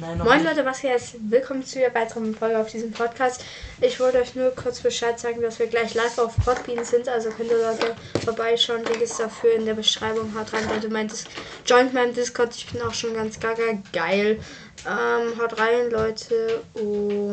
Nein, Moin. Leute, was geht jetzt? Willkommen zu einer weiteren Folge auf diesem Podcast. Ich wollte euch nur kurz Bescheid sagen, dass wir gleich live auf Podbean sind. Also könnt ihr Leute vorbeischauen. Link ist dafür in der Beschreibung. Haut rein, Leute. mein Dis Joint meinem Discord. Ich bin auch schon ganz gaga geil. Ähm, haut rein, Leute. Und